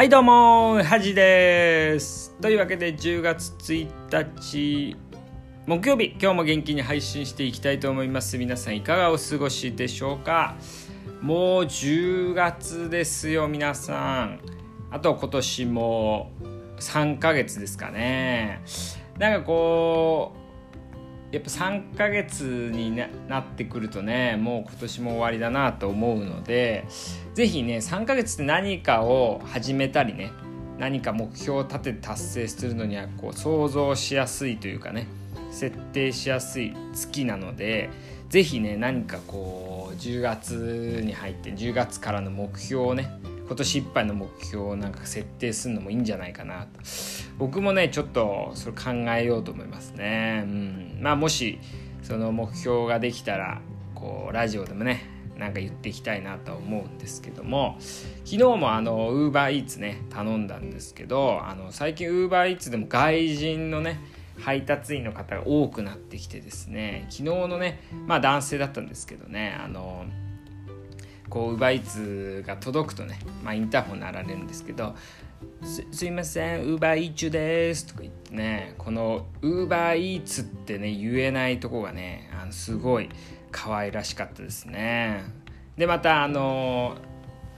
はいどうもはじです。というわけで10月1日木曜日今日も元気に配信していきたいと思います。皆さんいかがお過ごしでしょうか？もう10月ですよ皆さん。あと今年も3ヶ月ですかね。なんかこうやっぱ3ヶ月になってくるとねもう今年も終わりだなと思うので是非ね3ヶ月って何かを始めたりね何か目標を立てて達成するのにはこう想像しやすいというかね設定しやすい月なので是非ね何かこう10月に入って10月からの目標をね今年いっぱいの目標をなんか設定するのもいいんじゃないかな。と僕もねちょっとそれ考えようと思いますね、うん、まあもしその目標ができたらこうラジオでもねなんか言っていきたいなと思うんですけども。昨日もあのウーバーイーツね頼んだんですけどあの最近ウーバーイーツでも外人のね配達員の方が多くなってきてですね。昨日のねまあ男性だったんですけどねあのこうウーバイーツが届くとね、まあ、インターホン鳴られるんですけどすすいませんウーバーイーツですとか言ってねこのウーバーイーツってね言えないとこがねあのすごい可愛らしかったですね。でまたあの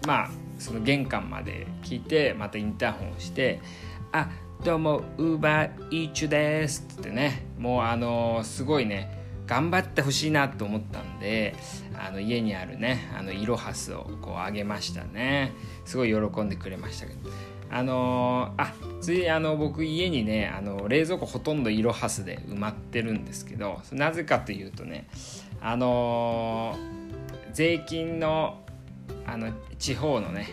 まあその玄関まで聞いてまたインターホンをして「あどうもウーバーイーツです」ってねもうあのすごいね頑張ってほしいなと思ったんであの家にあるねあのイロハスをこうあげましたね。すごい喜んでくれましたけど。あのー、あついあの僕家にねあの冷蔵庫ほとんどイロハスで埋まってるんですけどなぜかというとねあのー、税金のあの地方のね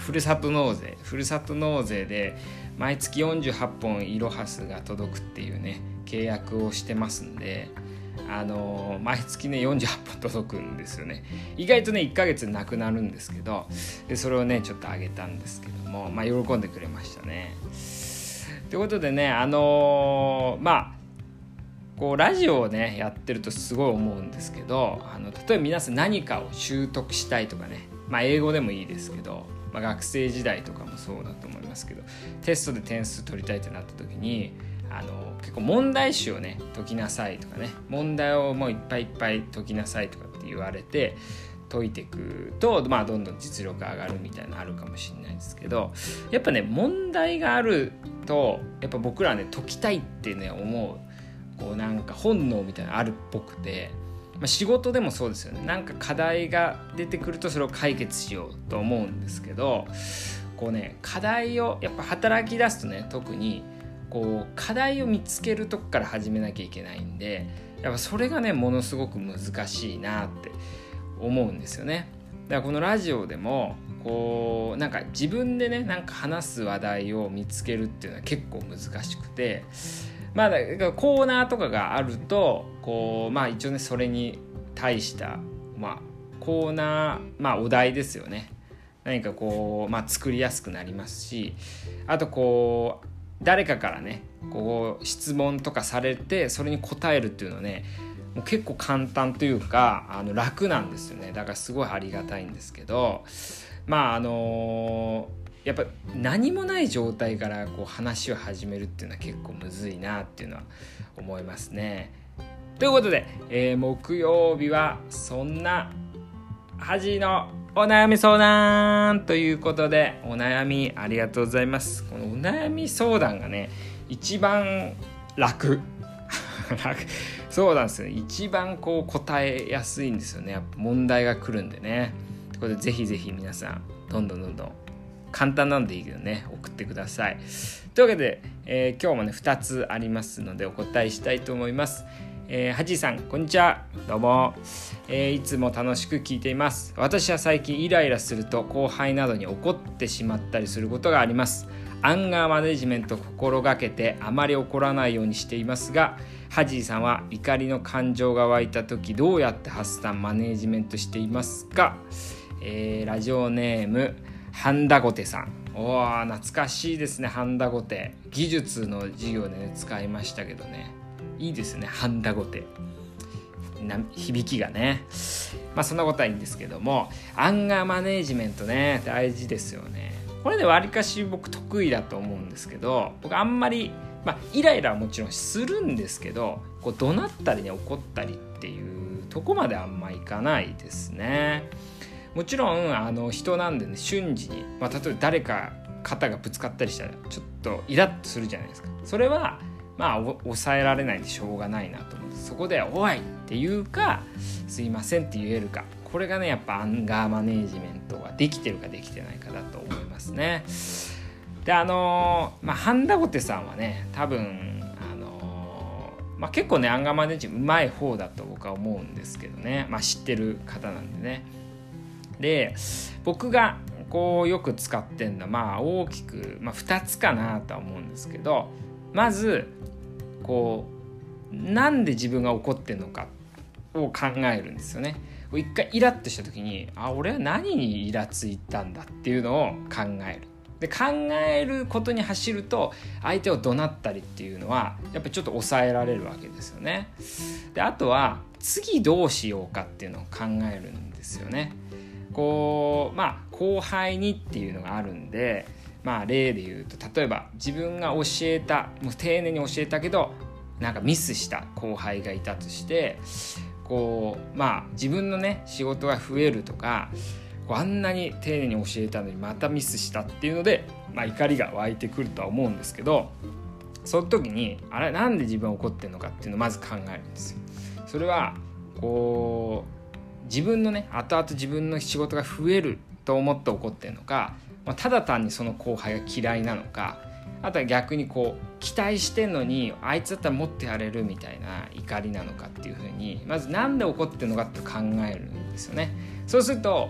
ふるさと納税ふるさと納税で毎月48本イロハスが届くっていうね契約をしてますんであの毎月ね48本届くんですよね。意外とね1ヶ月なくなるんですけどでそれをねちょっとあげたんですけどもまあ喜んでくれましたね。ということでねあのー、まあこうラジオをねやってるとすごい思うんですけどあの例えば皆さん何かを習得したいとかねまあ英語でもいいですけど、まあ、学生時代とかもそうだと思いますけどテストで点数取りたいってなった時にあの結構問題集をね解きなさいとかね問題をもういっぱいいっぱい解きなさいとかって言われて解いていくと、まあ、どんどん実力上がるみたいなのあるかもしれないですけどやっぱね問題があるとやっぱ僕らはね解きたいってね思うこうなんか本能みたいなのあるっぽくて、まあ、仕事でもそうですよね。なんか課題が出てくるとそれを解決しようと思うんですけどこうね課題をやっぱ働き出すとね特にこう課題を見つけるとこから始めなきゃいけないんでやっぱそれがねものすごく難しいなって思うんですよね。だからこのラジオでもこうなんか自分でねなんか話す話題を見つけるっていうのは結構難しくてまあだからコーナーとかがあるとこうまあ一応ねそれに対したまあコーナーまあお題ですよね何かこうまあ作りやすくなりますしあとこう誰かからねこう質問とかされてそれに答えるっていうのはねもう結構簡単というかあの楽なんですよねだからすごいありがたいんですけどまああのー、やっぱ何もない状態からこう話を始めるっていうのは結構むずいなっていうのは思いますね。ということで、えー、木曜日はそんな恥のお悩み相談ということでお悩みありがとうございます。このお悩み相談がね一番 楽。そうなんですよ。一番こう答えやすいんですよね。やっぱ問題が来るんでね。ということでぜひぜひ皆さんどんどんどんどん簡単なんでいいけどね。送ってください。というわけで、えー、今日もね2つありますのでお答えしたいと思います。えー、はじいさんこんにちは。どうも、えー、いつも楽しく聞いています。私は最近イライラすると後輩などに怒ってしまったりすることがあります。アンガーマネジメントを心がけてあまり怒らないようにしていますがハジーさんは怒りの感情が湧いた時どうやって発散マネジメントしていますか、えー、ラジオネームハンダゴテさん。おー懐かしいですねハンダゴテ。技術の授業でね使いましたけどね。いいですねハンダゴテな響きがね。まあそんなことはいいんですけどもアンガーマネージメントね大事ですよね。これでわりかし僕得意だと思うんですけど僕あんまりまあイライラはもちろんするんですけどこう怒鳴ったりね怒ったりっていうとこまであんまいかないですね。もちろんあの人なんでね瞬時に、まあ、例えば誰か肩がぶつかったりしたらちょっとイラッとするじゃないですか。それはまあ抑えられないでしょうがないなと思ってそこで「おい!」って言うか「すいません」って言えるかこれがねやっぱアンガーマネージメントができてるかできてないかだと思いますね。であのー、まあハンダゴテさんはね多分あのー、まあ、結構ねアンガーマネージメントうまい方だと僕は思うんですけどね、まあ、知ってる方なんでね。で僕がこうよく使ってんのはまあ大きく、まあ、2つかなとは思うんですけどまずこうなんで自分が怒ってんのかを考えるんですよね。一回イラッとした時にあ俺は何にイラついたんだっていうのを考える。で考えることに走ると相手を怒鳴ったりっていうのはやっぱちょっと抑えられるわけですよね。であとは次どうしようかっていうのを考えるんですよね。こうまあ後輩にっていうのがあるんでまあ例で言うと例えば自分が教えたもう丁寧に教えたけどなんかミスした後輩がいたとしてこうまあ自分のね仕事が増えるとかあんなに丁寧に教えたのにまたミスしたっていうので、まあ、怒りが湧いてくるとは思うんですけどその時にあれなんで自分怒ってるのかっていうのをまず考えるんですよ。それはこう自分のね後々自分の仕事が増えると思って怒ってるのか、まあ、ただ単にその後輩が嫌いなのかあとは逆にこう期待してんのにあいつだったら持ってやれるみたいな怒りなのかっていうふうにまず何で怒ってるのかって考えるんですよね。そうすると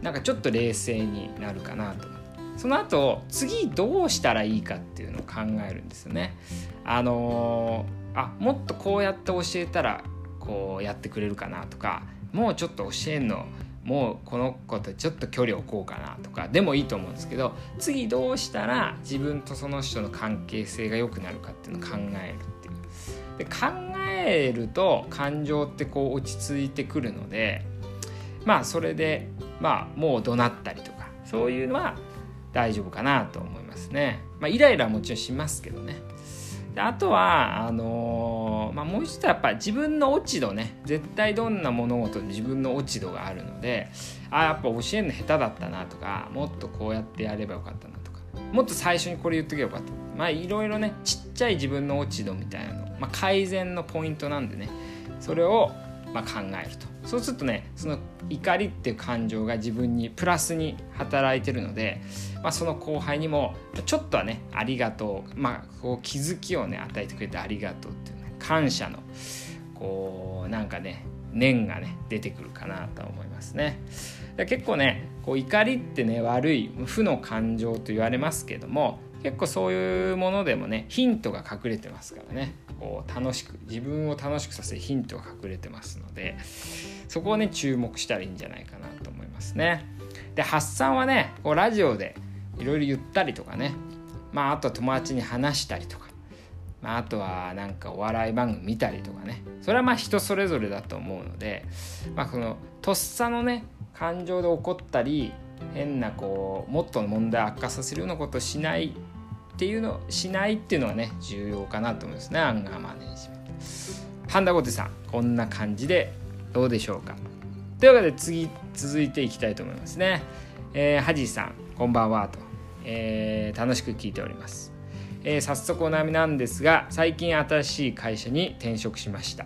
なんかちょっと冷静になるかなとその後次どうしたらいいかっていうのを考えるんですよね。あのー、あもっとこうやって教えたらこうやってくれるかなとかもうちょっと教えんのもうこの子とちょっと距離を置こうかなとかでもいいと思うんですけど次どうしたら自分とその人の関係性が良くなるかっていうのを考えるっていう。で考えると感情ってこう落ち着いてくるのでまあそれでまあもう怒鳴ったりとかそういうのは大丈夫かなと思いますね。まあ、イライラはもちろんしますけどね。であとはあのー、まあ、もう一つはやっぱ自分の落ち度ね。絶対どんな物事で自分の落ち度があるのでああやっぱ教えるの下手だったなとかもっとこうやってやればよかったなとかもっと最初にこれ言っとけばよかった。まあいろいろねちっちゃい自分の落ち度みたいなの、まあ、改善のポイントなんでね。それをまあ考えると。そうするとねその怒りっていう感情が自分にプラスに働いてるので、まあ、その後輩にもちょっとはねありがとう、まあ、こう気づきをね与えてくれてありがとうっていう感謝のこうなんかね念がね出てくるかなと思いますね。結構ねこう怒りってね悪い負の感情と言われますけども結構そういうものでもねヒントが隠れてますからねこう楽しく自分を楽しくさせるヒントが隠れてますのでそこをね注目したらいいんじゃないかなと思いますね。で発散はねこうラジオでいろいろ言ったりとかねまああと友達に話したりとか、まあ、あとはなんかお笑い番組見たりとかねそれはまあ人それぞれだと思うので、まあ、このとっさのね感情で起こったり変なこうもっと問題悪化させるようなことをしないっていうのしないっていうのはね重要かなと思いますねアンガーマネージメント。ハンダゴテさんこんな感じでどうでしょうかというわけで次続いていきたいと思いますね。えー、ハジさんこんばんはと、えー、楽しく聞いております。えー、早速お悩みなんですが最近新しい会社に転職しました。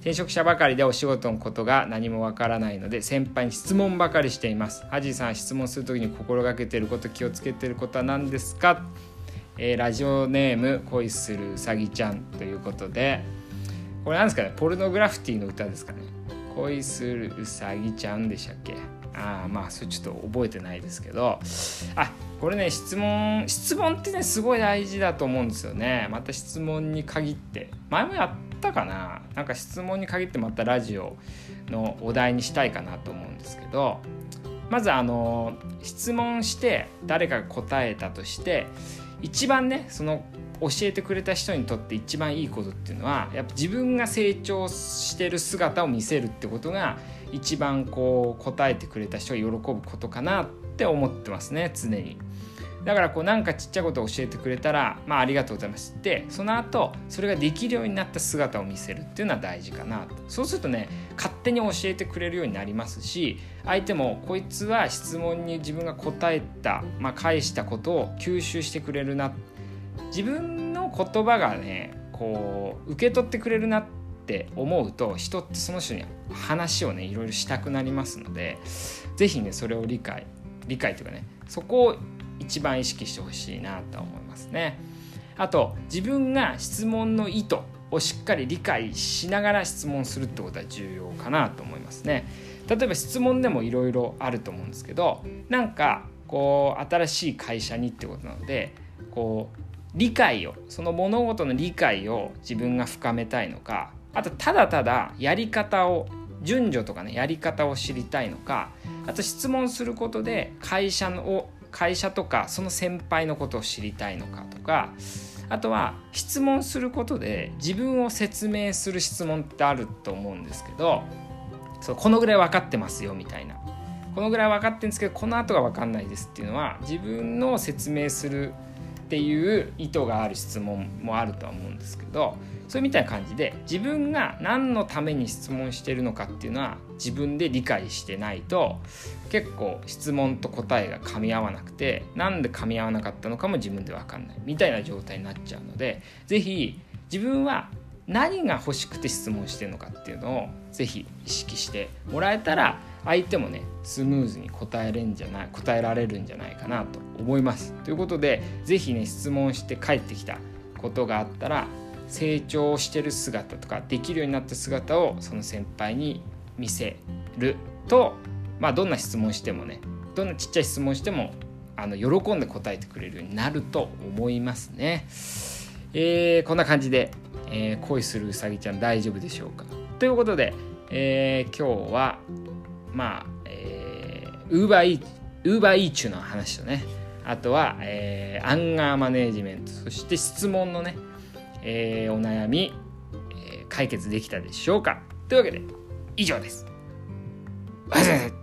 転職者ばかりでお仕事のことが何もわからないので先輩に質問ばかりしています。ハジさん質問する時に心がけてること気をつけてることは何ですか？えー、ラジオネーム恋するうさぎちゃんということで。これなんですかね？ポルノグラフィティの歌ですかね？恋するうさぎちゃんでしたっけ？ああまあそれちょっと覚えてないですけど。あこれね質問質問ってねすごい大事だと思うんですよね。また質問に限って。前もやったかな。なんか質問に限ってまたラジオのお題にしたいかなと思うんですけど。まずあの質問して誰かが答えたとして一番ねその教えてくれた人にとって一番いいことっていうのはやっぱ自分が成長してる姿を見せるってことが一番こう答えてくれた人が喜ぶことかなって思ってますね常に。だからこうなんかちっちゃいことを教えてくれたらまあありがとうございます。ってその後それができるようになった姿を見せるっていうのは大事かなと。そうするとね勝手に教えてくれるようになりますし相手もこいつは質問に自分が答えた、まあ、返したことを吸収してくれるな。自分の言葉がねこう受け取ってくれるなって思うと人ってその人に話をねいろいろしたくなりますので是非ねそれを理解理解というかねそこを一番意識してほしいなと思いますね。あと自分が質問の意図をしっかり理解しながら質問するってことは重要かなと思いますね。例えば質問でもいろいろあると思うんですけどなんかこう新しい会社にってことなのでこう理解をその物事の理解を自分が深めたいのかあとただただやり方を順序とかねやり方を知りたいのかあと質問することで会社の会社とかその先輩のことを知りたいのかとかあとは質問することで自分を説明する質問ってあると思うんですけどそうこのぐらい分かってますよみたいな。このぐらい分かってるんですけどこの後が分かんないですっていうのは自分の説明するっていう意図がある質問もあるとは思うんですけどそれみたいな感じで自分が何のために質問してるのかっていうのは自分で理解してないと結構質問と答えが噛み合わなくてなんで噛み合わなかったのかも自分で分かんないみたいな状態になっちゃうので是非自分は何が欲しくて質問してるのかっていうのを是非意識してもらえたら相手もねスムーズに答えれんじゃない答えられるんじゃないかなと思います。ということで是非ね質問して帰ってきたことがあったら成長してる姿とかできるようになった姿をその先輩に見せると、まあ、どんな質問してもねどんなちっちゃい質問してもあの喜んで答えてくれるようになると思いますね。えー、こんな感じで、えー、恋するうさぎちゃん大丈夫でしょうかということで、えー、今日はまあ、えー、ウーバーイーウーバーイーチュの話とねあとは、えー、アンガーマネージメントそして質問のねえー、お悩み、えー、解決できたでしょうかというわけで以上です。ありがとうございます。